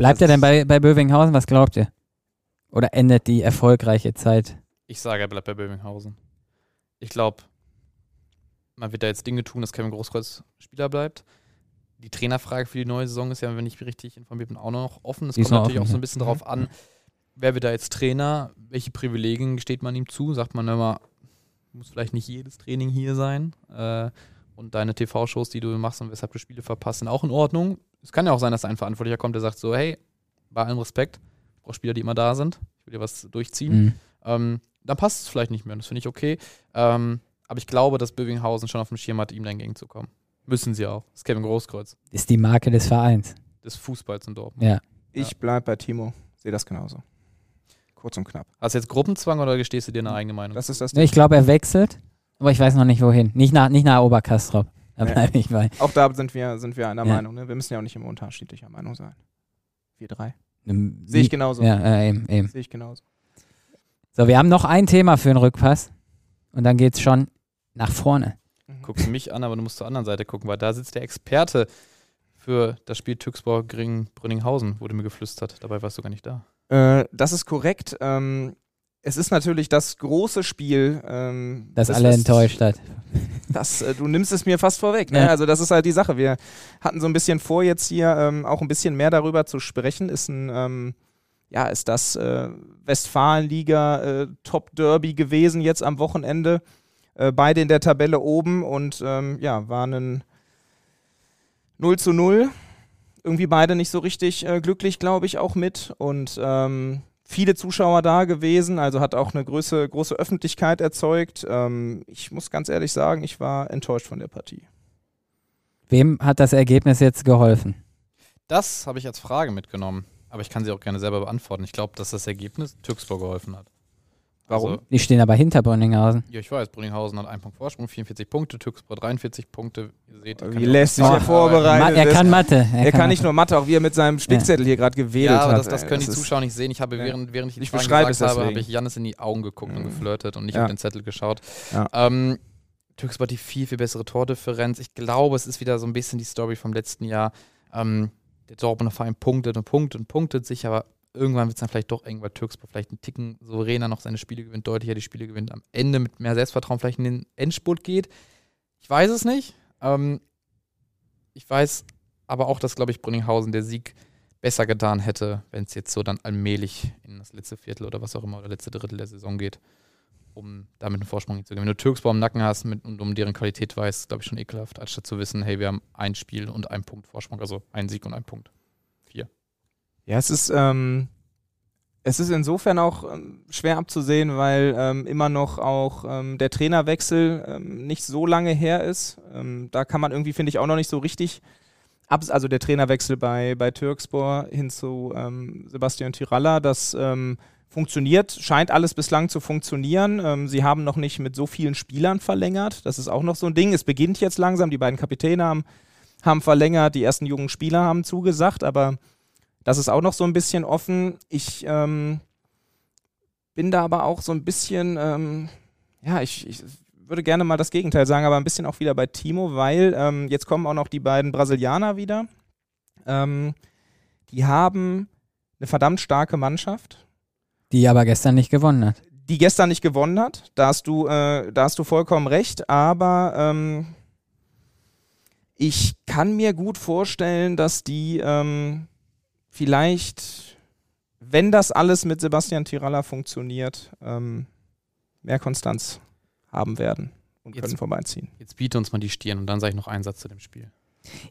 Bleibt er denn bei, bei Bövinghausen? Was glaubt ihr? Oder endet die erfolgreiche Zeit? Ich sage, er bleibt bei Bövinghausen. Ich glaube, man wird da jetzt Dinge tun, dass Kevin Großkreuz Spieler bleibt. Die Trainerfrage für die neue Saison ist ja, wenn ich richtig informiert bin, auch noch offen. Es kommt natürlich offen, auch so ja. ein bisschen darauf an, wer wird da jetzt Trainer, welche Privilegien gesteht man ihm zu? Sagt man immer, muss vielleicht nicht jedes Training hier sein. Äh, und deine TV-Shows, die du machst und weshalb du Spiele verpasst, sind auch in Ordnung. Es kann ja auch sein, dass ein Verantwortlicher kommt, der sagt so, hey, bei allem Respekt, ich brauche Spieler, die immer da sind. Ich will dir was durchziehen Mhm. ähm, dann passt es vielleicht nicht mehr. Das finde ich okay. Ähm, aber ich glaube, dass Bövinghausen schon auf dem Schirm hat, ihm da entgegenzukommen. Müssen sie auch. Das ist Kevin Großkreuz. Ist die Marke des Vereins. Des Fußballs in Dortmund. Ja. ich bleib bei Timo. Sehe das genauso. Kurz und knapp. Hast du jetzt Gruppenzwang oder gestehst du dir eine eigene Meinung? Das ist das. Ich glaube, er wechselt, aber ich weiß noch nicht wohin. Nicht nach, nicht nach Oberkastrop. Da Nee. bleibe ich bei. Auch da sind wir, sind wir einer Ja. Meinung. Ne? Wir müssen ja auch nicht immer unterschiedlicher Meinung sein. Wir drei. Einem Sehe ich genauso. Ja, äh, eben, eben. Sehe ich genauso. So, wir haben noch ein Thema für den Rückpass. Und dann geht's schon nach vorne. Guckst mich an, aber du musst zur anderen Seite gucken, weil da sitzt der Experte für das Spiel Tüxborg gegen Brünninghausen, wurde mir geflüstert. Dabei warst du gar nicht da. Äh, das ist korrekt. Ähm, es ist natürlich das große Spiel. Ähm, Das das alle enttäuscht hat. Das, äh, du nimmst es mir fast vorweg. Ne? Ja. Also das ist halt die Sache. Wir hatten so ein bisschen vor, jetzt hier ähm, auch ein bisschen mehr darüber zu sprechen. Ist ein, ähm, ja, ist das äh, Westfalenliga äh, Top Derby gewesen jetzt am Wochenende. Äh, beide in der Tabelle oben und ähm, ja, waren ein 0 zu 0. Irgendwie beide nicht so richtig äh, glücklich, glaube ich, auch mit. Und ähm, viele Zuschauer da gewesen, also hat auch eine große, große Öffentlichkeit erzeugt. Ähm, ich muss ganz ehrlich sagen, ich war enttäuscht von der Partie. Wem hat das Ergebnis jetzt geholfen? Das habe ich als Frage mitgenommen. Aber ich kann sie auch gerne selber beantworten. Ich glaube, dass das Ergebnis Tüxborg geholfen hat. Warum? Also, Die stehen aber hinter Brünninghausen. ja, ich weiß, Brünninghausen hat einen Punkt Vorsprung, 44 Punkte, Türkspor 43 Punkte. Ihr seht, Wie kann lässt sich er vorbereitet? Ma er Das- kann Mathe. er kann nicht Mathe. nur Mathe, auch wie er mit seinem Spickzettel hier gerade gewedelt Ja, aber hat. das, das können die ist- Zuschauer nicht sehen. Ich habe, Ja. während, während ich die Ich Fragen beschreibe gesagt es habe, habe ich Jannis in die Augen geguckt und Mhm. geflirtet und nicht Ja. auf den Zettel geschaut. Ja. Ähm, Türkspor hat die viel, viel bessere Tordifferenz. Ich glaube, es ist wieder so ein bisschen die Story vom letzten Jahr. Ähm, der Dortmunder Verein punktet und punktet und punktet sich, aber irgendwann wird es dann vielleicht doch eng, weil Türkspor vielleicht einen Ticken souveräner noch seine Spiele gewinnt, deutlicher die Spiele gewinnt, am Ende mit mehr Selbstvertrauen vielleicht in den Endspurt geht. Ich weiß es nicht. Ähm, ich weiß aber auch, dass, glaube ich, Brünninghausen der Sieg besser getan hätte, wenn es jetzt so dann allmählich in das letzte Viertel oder was auch immer oder letzte Drittel der Saison geht, um damit einen Vorsprung zu gewinnen. Wenn du Türkspor im Nacken hast mit, und um deren Qualität weißt, glaube ich schon ekelhaft, anstatt zu wissen, hey, wir haben ein Spiel und einen Punkt Vorsprung, also ein Sieg und ein Punkt. Ja, es ist, ähm, es ist insofern auch ähm, schwer abzusehen, weil ähm, immer noch auch ähm, der Trainerwechsel ähm, nicht so lange her ist. Ähm, da kann man irgendwie, finde ich, auch noch nicht so richtig also der Trainerwechsel bei, bei Türkspor hin zu ähm, Sebastian Tiralla, das ähm, funktioniert, scheint alles bislang zu funktionieren. Ähm, sie haben noch nicht mit so vielen Spielern verlängert. Das ist auch noch so ein Ding. Es beginnt jetzt langsam. Die beiden Kapitäne haben, haben verlängert, die ersten jungen Spieler haben zugesagt, aber das ist auch noch so ein bisschen offen. Ich ähm, bin da aber auch so ein bisschen, ähm, ja, ich, ich würde gerne mal das Gegenteil sagen, aber ein bisschen auch wieder bei Timo, weil ähm, jetzt kommen auch noch die beiden Brasilianer wieder. Ähm, die haben eine verdammt starke Mannschaft, Die aber gestern nicht gewonnen hat. die gestern nicht gewonnen hat. Da hast du, äh, da hast du vollkommen recht, aber ähm, ich kann mir gut vorstellen, dass die ähm, vielleicht, wenn das alles mit Sebastian Tiralla funktioniert, ähm, mehr Konstanz haben werden und Jetzt- können vorbeiziehen. Jetzt biete uns mal die Stirn und dann sage ich noch einen Satz zu dem Spiel.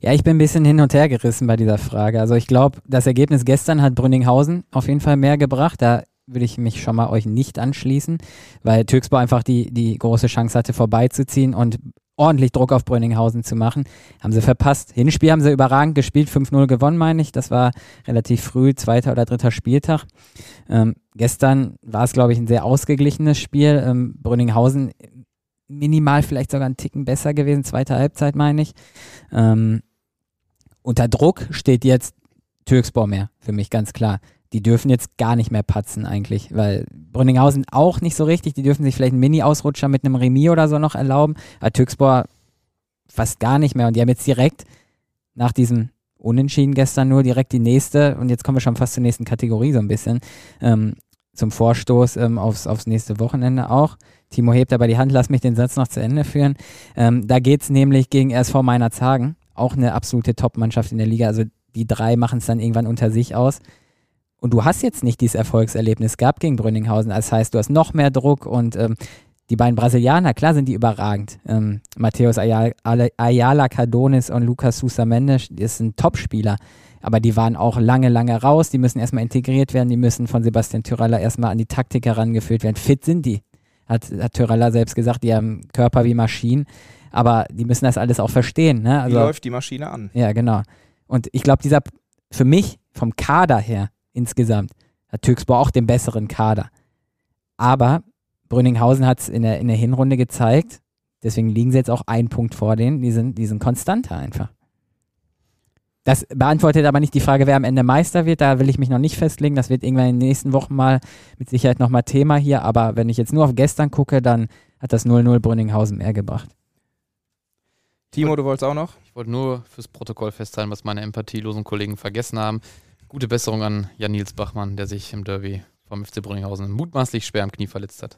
Ja, ich bin ein bisschen hin und her gerissen bei dieser Frage. Also ich glaube, das Ergebnis gestern hat Brünninghausen auf jeden Fall mehr gebracht. Da würde ich mich schon mal euch nicht anschließen, weil Türkspor einfach die, die große Chance hatte, vorbeizuziehen und ordentlich Druck auf Brünninghausen zu machen. Haben sie verpasst. Hinspiel haben sie überragend gespielt, 5-0 gewonnen, meine ich. Das war relativ früh, zweiter oder dritter Spieltag. Ähm, gestern war es, glaube ich, ein sehr ausgeglichenes Spiel. Ähm, Brünninghausen minimal vielleicht sogar einen Ticken besser gewesen, zweite Halbzeit, meine ich. Ähm, unter Druck steht jetzt Türkspor mehr, für mich ganz klar. Die dürfen jetzt gar nicht mehr patzen eigentlich, weil Brünninghausen auch nicht so richtig. Die dürfen sich vielleicht einen Mini-Ausrutscher mit einem Remis oder so noch erlauben. Aber Türkspor fast gar nicht mehr. Und die haben jetzt direkt nach diesem Unentschieden gestern nur direkt die nächste, und jetzt kommen wir schon fast zur nächsten Kategorie so ein bisschen, ähm, zum Vorstoß ähm, aufs, aufs nächste Wochenende auch. Timo hebt aber die Hand, lass mich den Satz noch zu Ende führen. Ähm, da geht es nämlich gegen SV Meinerzhagen, auch eine absolute Top-Mannschaft in der Liga. Also die drei machen es dann irgendwann unter sich aus. Und du hast jetzt nicht dieses Erfolgserlebnis gehabt gegen Brünninghausen. Das heißt, du hast noch mehr Druck und ähm, die beiden Brasilianer, klar sind die überragend. Ähm, Matthäus Ayala, Ayala Cardones und Lucas Sousa Mendes, das sind Topspieler. Aber die waren auch lange, lange raus. Die müssen erstmal integriert werden. Die müssen von Sebastian Tyralla erstmal an die Taktik herangeführt werden. Fit sind die. Hat, hat Tyralla selbst gesagt, die haben Körper wie Maschinen. Aber die müssen das alles auch verstehen. Ne? Wie Also, läuft die Maschine an? ja, genau. Und ich glaube, dieser, für mich, vom Kader her insgesamt, hat Türkspor auch den besseren Kader. Aber Brünninghausen hat es in der, in der Hinrunde gezeigt, deswegen liegen sie jetzt auch einen Punkt vor denen, die sind, die sind konstanter einfach. Das beantwortet aber nicht die Frage, wer am Ende Meister wird. Da will ich mich noch nicht festlegen. Das wird irgendwann in den nächsten Wochen mal mit Sicherheit nochmal Thema hier. Aber wenn ich jetzt nur auf gestern gucke, dann hat das 0-0 Brünninghausen mehr gebracht. Timo, du wolltest auch noch? Ich wollte nur fürs Protokoll festhalten, was meine empathielosen Kollegen vergessen haben. Gute Besserung an Jan-Nils Bachmann, der sich im Derby vom FC Brünninghausen mutmaßlich schwer am Knie verletzt hat.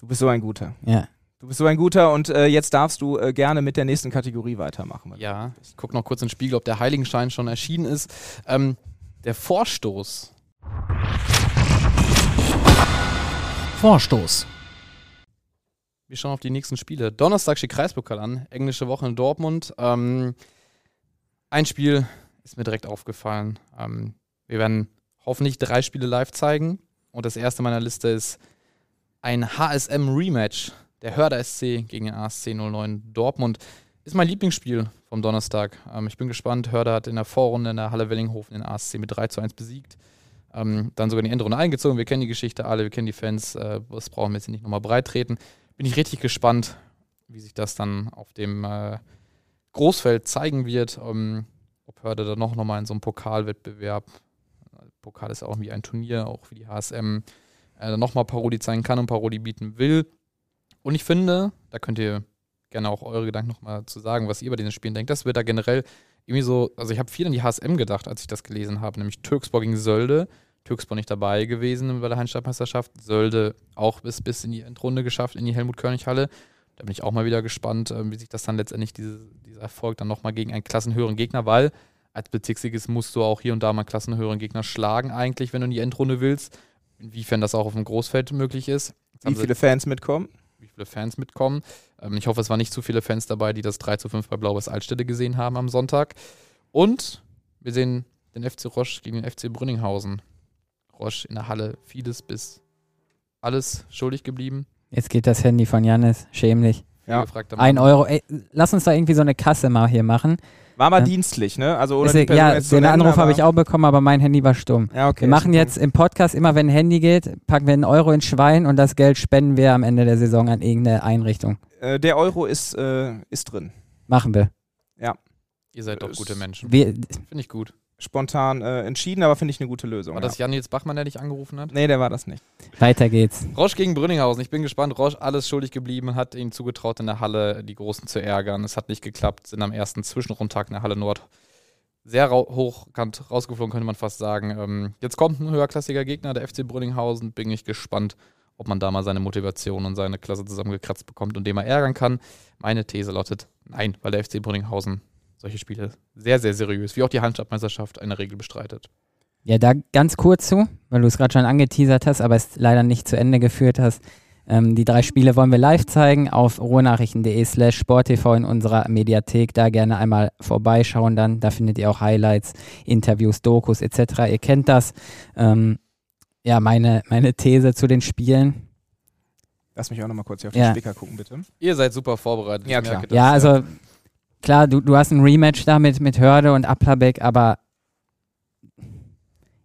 Du bist so ein Guter. Ja. Du bist so ein Guter und äh, jetzt darfst du äh, gerne mit der nächsten Kategorie weitermachen. Ja, ich gucke noch kurz in den Spiegel, ob der Heiligenschein schon erschienen ist. Ähm, der Vorstoß. Vorstoß. Wir schauen auf die nächsten Spiele. Donnerstag steht Kreispokal an, englische Woche in Dortmund. Ähm, ein Spiel ist mir direkt aufgefallen. Ähm, wir werden hoffentlich drei Spiele live zeigen. Und das erste meiner Liste ist ein HSM-Rematch. Der Hörder SC gegen den ASC 09 Dortmund. Ist mein Lieblingsspiel vom Donnerstag. Ähm, ich bin gespannt. Hörder hat in der Vorrunde in der Halle Wellinghofen den ASC mit 3 zu 1 besiegt. Ähm, dann sogar in die Endrunde eingezogen. Wir kennen die Geschichte alle, wir kennen die Fans. Äh, das brauchen wir jetzt nicht nochmal breit treten. Bin ich richtig gespannt, wie sich das dann auf dem äh, Großfeld zeigen wird. Ähm, ob Hörde da noch, noch mal in so einem Pokalwettbewerb, Pokal ist auch wie ein Turnier, auch wie die HSM, äh, nochmal Parodie zeigen kann und Parodie bieten will. Und ich finde, da könnt ihr gerne auch eure Gedanken nochmal zu sagen, was ihr über diesen Spielen denkt. Das wird da generell irgendwie so, also ich habe viel an die HSM gedacht, als ich das gelesen habe, nämlich Türkspor gegen Sölde. Türkspor nicht dabei gewesen bei der Heinstadtmeisterschaft. Sölde auch bis, bis in die Endrunde geschafft, in die Helmut-Körnig-Halle. Da bin ich auch mal wieder gespannt, äh, wie sich das dann letztendlich, diese, dieser Erfolg dann nochmal gegen einen klassenhöheren Gegner, weil als Bezirksligist musst du auch hier und da mal klassenhöheren Gegner schlagen, eigentlich, wenn du in die Endrunde willst. Inwiefern das auch auf dem Großfeld möglich ist. Wie viele Fans mitkommen? Wie viele Fans mitkommen. Ähm, ich hoffe, es waren nicht zu viele Fans dabei, die das 3 zu 5 bei Blau-Weiß Altstädte gesehen haben am Sonntag. Und wir sehen den FC Roche gegen den FC Brünninghausen. Roche in der Halle vieles bis alles schuldig geblieben. Jetzt geht das Handy von Janis, schämlich. Ja. Ein. Euro. Ey, lass uns da irgendwie so eine Kasse mal hier machen. War mal Ja. dienstlich, ne? Also ohne Ist, die ja, den nennen, Anruf habe ich auch bekommen, aber mein Handy war stumm. Ja, okay. wir machen jetzt im Podcast immer, wenn ein Handy geht, packen wir einen Euro ins Schwein und das Geld spenden wir am Ende der Saison an irgendeine Einrichtung. Äh, der Euro ist, äh, ist drin. Machen wir. Ihr seid doch gute Menschen. wir Finde ich gut. Spontan äh, entschieden, aber finde ich eine gute Lösung. War ja. das Jan-Nils Bachmann, der dich angerufen hat? Nee, der war das nicht. weiter geht's. Roche gegen Brünninghausen. Ich bin gespannt. Roche alles schuldig geblieben, hat ihnen zugetraut, in der Halle die Großen zu ärgern. Es hat nicht geklappt, sind am ersten Zwischenrundtag in der Halle Nord sehr hochkant rausgeflogen, könnte man fast sagen. Ähm, jetzt kommt ein höherklassiger Gegner, der FC Brünninghausen. Bin ich gespannt, ob man da mal seine Motivation und seine Klasse zusammengekratzt bekommt und den mal ärgern kann. Meine These lautet nein, weil der FC Brünninghausen solche Spiele sehr, sehr seriös, wie auch die Handstadtmeisterschaft, in der Regel bestreitet. Ja, da ganz kurz zu, weil du es gerade schon angeteasert hast, aber es leider nicht zu Ende geführt hast. Ähm, die drei Spiele wollen wir live zeigen auf ruhrnachrichten.de slash sporttv in unserer Mediathek. Da gerne einmal vorbeischauen dann. Da findet ihr auch Highlights, Interviews, Dokus etc. Ihr kennt das. Ähm, ja, meine, meine These zu den Spielen. Lass mich auch nochmal kurz hier auf Ja. den Spicker gucken, bitte. Ihr seid super vorbereitet. Ja, Ich klar. merke das, Ja, also klar, du, du hast ein Rematch da mit, mit Hörde und Applerbeck, aber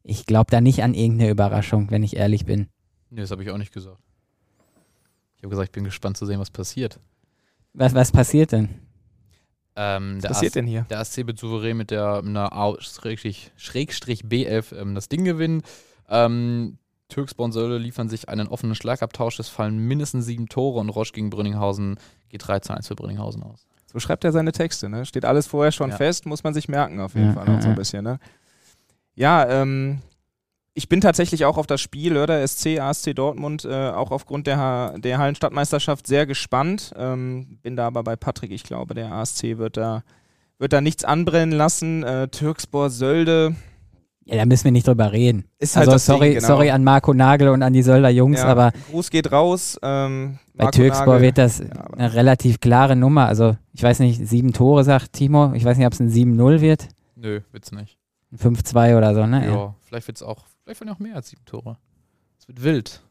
ich glaube da nicht an irgendeine Überraschung, wenn ich ehrlich bin. Nee, das habe ich auch nicht gesagt. Ich habe gesagt, ich bin gespannt zu sehen, was passiert. Was, was passiert denn? Ähm, Was der, passiert AS, denn hier? der ASC wird souverän mit der einer A- Schrägstrich, Schrägstrich B11 ähm, das Ding gewinnen. Ähm, Türkspor und Sölle liefern sich einen offenen Schlagabtausch. Es fallen mindestens sieben Tore und Roche gegen Brünninghausen geht 3 zu 1 für Brünninghausen aus. So schreibt er seine Texte, ne? Steht alles vorher schon Ja. fest, muss man sich merken auf jeden Ja, Fall ja, so ein ja. bisschen, ne? Ja, ähm, ich bin tatsächlich auch auf das Spiel Lörder SC, ASC Dortmund, äh, auch aufgrund der, Ha- der Hallenstadtmeisterschaft sehr gespannt. Ähm, bin da aber bei Patrick, ich glaube, der ASC wird da, wird da nichts anbrennen lassen. Äh, Türkspor, Sölde, Ja, da müssen wir nicht drüber reden. ist halt Also das sorry, Ding, genau. sorry an Marco Nagel und an die Sölder Jungs, ja, aber Gruß geht raus. Ähm, bei Türkspor wird das Ja, eine relativ klare Nummer. Also ich weiß nicht, sieben Tore, sagt Timo. Ich weiß nicht, ob es ein 7-0 wird. Nö, wird's nicht. Ein 5-2 oder so, ne? Ja, vielleicht wird's auch, vielleicht werden auch mehr als sieben Tore. Es wird wild.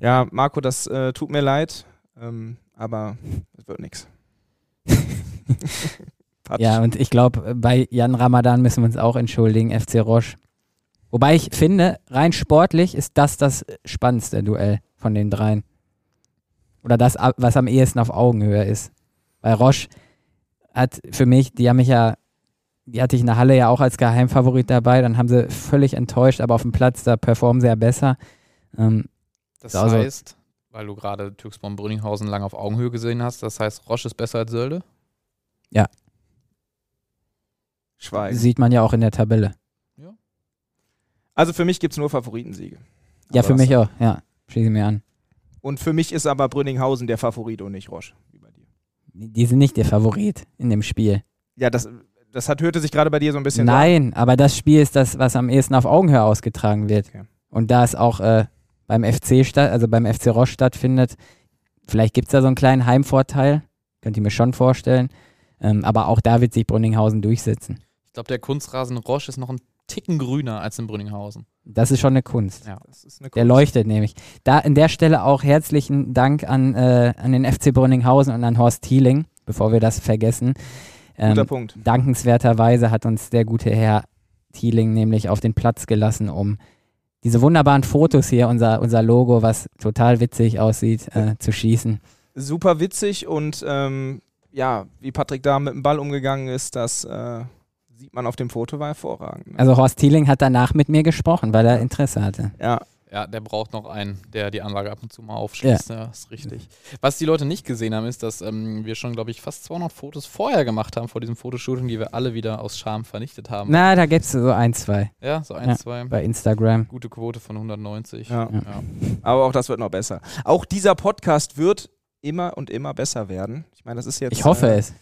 Ja, Marco, das äh, tut mir leid, ähm, aber es wird nichts. Ja, und ich glaube, bei Jan Ramadan müssen wir uns auch entschuldigen, FC Roche. Wobei ich finde, rein sportlich ist das das spannendste Duell von den dreien. Oder das, was am ehesten auf Augenhöhe ist. Weil Roche hat für mich, die haben mich ja, die hatte ich in der Halle ja auch als Geheimfavorit dabei, dann haben sie völlig enttäuscht, aber auf dem Platz, da performen sie ja besser. Ähm, Das Also- heißt, weil du gerade Türkspor und Brünninghausen lange auf Augenhöhe gesehen hast, das heißt, Roche ist besser als Sölde? Schweigen. sieht man ja auch in der Tabelle. Also für mich gibt es nur Favoritensiege. Ja, Aber für mich auch, ja. Schließe ich mir an. Und für mich ist aber Brünninghausen der Favorit und nicht Roche. Wie bei dir. Die sind nicht der Favorit in dem Spiel. Ja, das, das hat, hörte sich gerade bei dir so ein bisschen. Nein, aber das Spiel ist das, was am ehesten auf Augenhöhe ausgetragen wird. Okay. Und da es auch äh, beim FC statt, also beim FC Roche stattfindet, vielleicht gibt es da so einen kleinen Heimvorteil, könnt ihr mir schon vorstellen. Ähm, aber auch da wird sich Brünninghausen durchsetzen. Ich glaube, der Kunstrasen Roche ist noch ein Ticken grüner als in Brünninghausen. Das ist schon eine Kunst. Ja. Das ist eine Der Kunst. leuchtet nämlich. Da an der Stelle auch herzlichen Dank an, äh, an den FC Brünninghausen und an Horst Thieling, bevor wir das vergessen. Guter Ähm, Punkt. dankenswerterweise hat uns der gute Herr Thieling nämlich auf den Platz gelassen, um diese wunderbaren Fotos hier, unser, unser Logo, was total witzig aussieht, äh, zu schießen. Super witzig und ähm, ja, wie Patrick da mit dem Ball umgegangen ist, das äh, sieht man auf dem Foto, war hervorragend. ne? Also Horst Thieling hat danach mit mir gesprochen, weil er Interesse hatte. Ja, Ja, der braucht noch einen, der die Anlage ab und zu mal aufschließt. Ja, ist richtig. Was die Leute nicht gesehen haben, ist, dass ähm, wir schon, glaube ich, fast 200 Fotos vorher gemacht haben, vor diesem Fotoshooting, die wir alle wieder aus Scham vernichtet haben. Na, da gibt es so ein, zwei Ja, so ein, Ja. zwei. bei Instagram. Gute Quote von 190. Ja. Ja. aber auch das wird noch besser. Auch dieser Podcast wird immer und immer besser werden. Ich meine, das ist jetzt. Ich hoffe äh, es.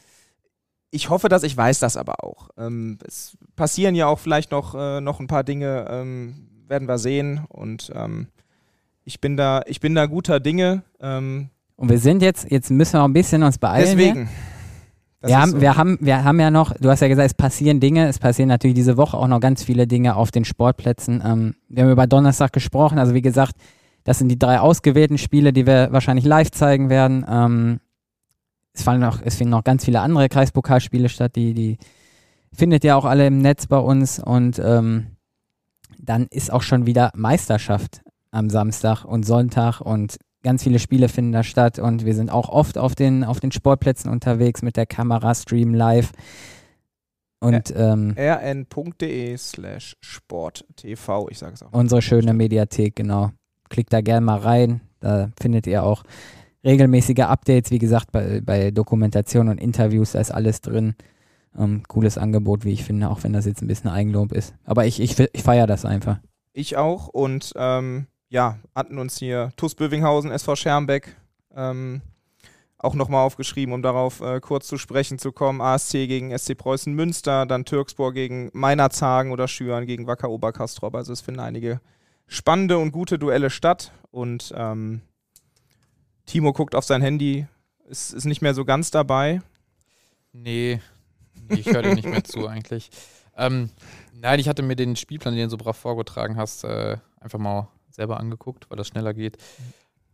Ich hoffe das, ich weiß das aber auch. Ähm, es passieren ja auch vielleicht noch, äh, noch ein paar Dinge, ähm, werden wir sehen. Und ähm, ich bin da, ich bin da guter Dinge. Ähm, Und wir sind jetzt, jetzt müssen wir auch ein bisschen uns beeilen. deswegen. Wir haben, so. wir, haben, wir haben ja noch, du hast ja gesagt, es passieren Dinge, es passieren natürlich diese Woche auch noch ganz viele Dinge auf den Sportplätzen. Ähm, wir haben über Donnerstag gesprochen, also wie gesagt, das sind die drei ausgewählten Spiele, die wir wahrscheinlich live zeigen werden. Es, fallen noch, es finden noch ganz viele andere Kreispokalspiele statt, die, die findet ihr auch alle im Netz bei uns und ähm, dann ist auch schon wieder Meisterschaft am Samstag und Sonntag und ganz viele Spiele finden da statt und wir sind auch oft auf den, auf den Sportplätzen unterwegs mit der Kamera, Stream live. Und ähm, rn.de slash sporttv, ich sage es auch. unsere schöne Mediathek, genau. Klickt da gerne mal rein. Da findet ihr auch regelmäßige Updates, wie gesagt, bei, bei Dokumentation und Interviews, da ist alles drin. Ähm, cooles Angebot, wie ich finde, auch wenn das jetzt ein bisschen Eigenlob ist. Aber ich, ich, ich feiere das einfach. Ich auch und ähm, ja, hatten uns hier TuS Bövinghausen, SV Schermbeck ähm, auch nochmal aufgeschrieben, um darauf äh, kurz zu sprechen zu kommen. ASC gegen SC Preußen Münster, dann Türkspor gegen Meinerzhagen oder Schüren gegen Wacker Oberkastrop. Also es finden einige spannende und gute Duelle statt und ähm, Timo guckt auf sein Handy, ist, ist nicht mehr so ganz dabei. Nee, nee, ich höre dir nicht mehr zu eigentlich. Ähm, nein, ich hatte mir den Spielplan, den du so brav vorgetragen hast, äh, einfach mal selber angeguckt, weil das schneller geht.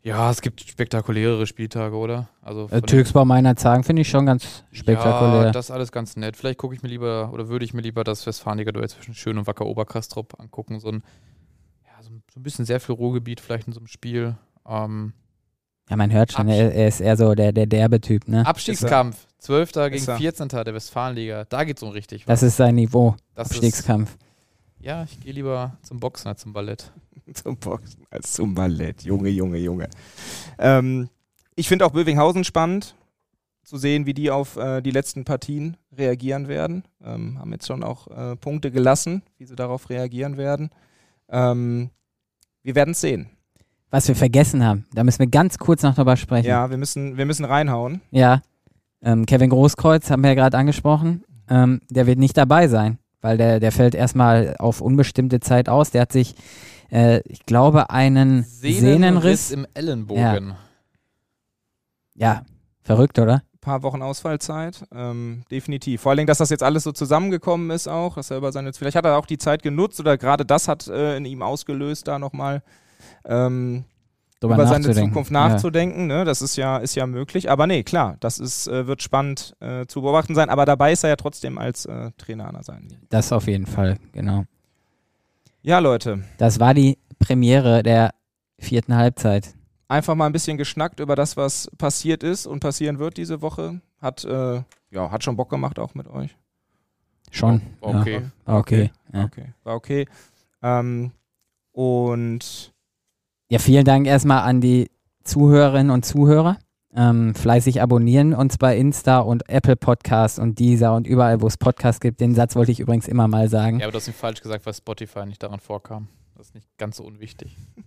Ja, es gibt spektakulärere Spieltage, oder? Also Äh, Türksbau meiner Zagen finde ich schon ganz spektakulär. Ja, das ist alles ganz nett. Vielleicht gucke ich mir lieber oder würde ich mir lieber das Westfaliger Duell zwischen Schön und Wacker Oberkastrop angucken. So ein, ja, so ein, so ein bisschen sehr viel Ruhrgebiet vielleicht in so einem Spiel. Ähm, ja, man hört schon, Abs- er, er ist eher so der, der derbe Typ, ne? Abstiegskampf. 12. gegen Ist er. 14. der Westfalenliga. Da geht es um richtig Das ist sein Niveau, Das ist, Abstiegskampf. ja, ich gehe lieber zum Boxen als zum Ballett. Zum Boxen als zum Ballett. Junge, Junge, Junge. Ähm, ich finde auch Bövinghausen spannend zu sehen, wie die auf äh, die letzten Partien reagieren werden. Ähm, haben jetzt schon auch äh, Punkte gelassen, wie sie darauf reagieren werden. Ähm, wir werden es sehen. Was wir vergessen haben, da müssen wir ganz kurz noch drüber sprechen. Ja, wir müssen, wir müssen reinhauen. Ja. Ähm, Kevin Großkreuz haben wir ja gerade angesprochen. Ähm, der wird nicht dabei sein, weil der, der fällt erstmal auf unbestimmte Zeit aus. Der hat sich, äh, ich glaube, einen Sehnenriss. im Ellenbogen. Ja, verrückt, oder? Paar Wochen Ausfallzeit. Ähm, definitiv. Vor allen Dingen, dass das jetzt alles so zusammengekommen ist auch, dass er über seine, vielleicht hat er auch die Zeit genutzt oder gerade das hat äh, in ihm ausgelöst, da nochmal ähm, über seine. Zukunft nachzudenken. Ne? Das ist ja, ist ja möglich. Aber nee, klar, das ist, äh, wird spannend äh, zu beobachten sein. Aber dabei ist er ja trotzdem als äh, Trainer an der. Ja, das auf jeden Fall, genau. Ja, Leute, Das war die Premiere der vierten Halbzeit. Einfach mal ein bisschen geschnackt über das, was passiert ist und passieren wird diese Woche. Hat, äh, ja, hat schon Bock gemacht auch mit euch. Schon. War okay. Ja, war okay. Ja. Okay, war okay. Ähm, und ja, vielen Dank erstmal an die Zuhörerinnen und Zuhörer. Ähm, fleißig abonnieren uns bei Insta und Apple Podcast und Deezer und überall, wo es Podcasts gibt. Den Satz wollte ich übrigens immer mal sagen. Ja, aber du hast ihn falsch gesagt, weil Spotify nicht daran vorkam. Das ist nicht ganz so unwichtig.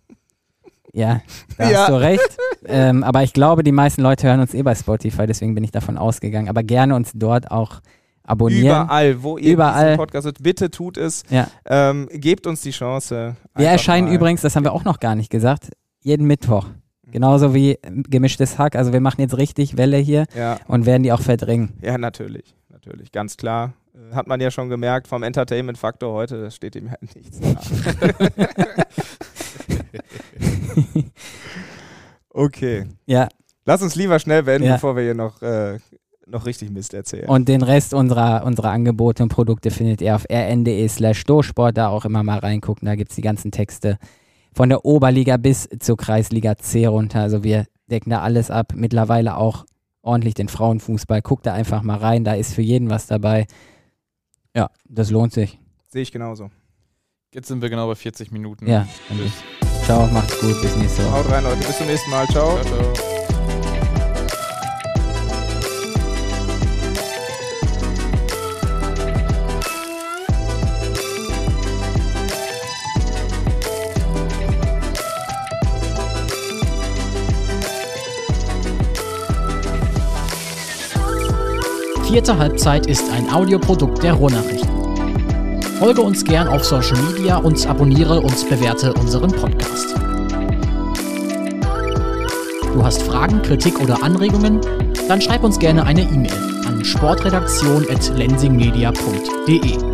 Ja, da Ja. hast du recht. ähm, aber ich glaube, die meisten Leute hören uns eh bei Spotify, deswegen bin ich davon ausgegangen. Aber gerne uns dort auch abonnieren. überall, wo ihr Überall. diesen Podcast hört, bitte tut es. Ja. Ähm, gebt uns die Chance. Wir erscheinen mal. übrigens, das haben wir auch noch gar nicht gesagt, jeden Mittwoch. Genauso wie ähm, gemischtes Hack. Also wir machen jetzt richtig Welle hier Ja, und werden die auch verdrängen. ja, natürlich. Natürlich, ganz klar. Äh, Hat man ja schon gemerkt vom Entertainment-Faktor heute, steht ihm halt nichts nach. okay. Ja, Lass uns lieber schnell beenden, Ja. bevor wir hier noch, äh, noch richtig Mist erzählen. Und den Rest unserer, unserer Angebote und Produkte findet ihr auf rn.de slash Dosport. Da auch immer mal reingucken. Da gibt es die ganzen Texte von der Oberliga bis zur Kreisliga C runter. Also wir decken da alles ab. Mittlerweile auch ordentlich den Frauenfußball. Guckt da einfach mal rein. Da ist für jeden was dabei. Ja, das lohnt sich. Sehe ich genauso. Jetzt sind wir genau bei 40 Minuten. Ja, Tschüss. Ciao, macht's gut, bis nächste Woche. Haut rein, Leute. Bis zum nächsten Mal. Ciao. Ciao, ciao. Vierte Halbzeit ist ein Audioprodukt der Ruhrnachrichten. Folge uns gern auf Social Media und abonniere und bewerte unseren Podcast. Du hast Fragen, Kritik oder Anregungen? Dann schreib uns gerne eine E-Mail an sportredaktion.lensingmedia.de.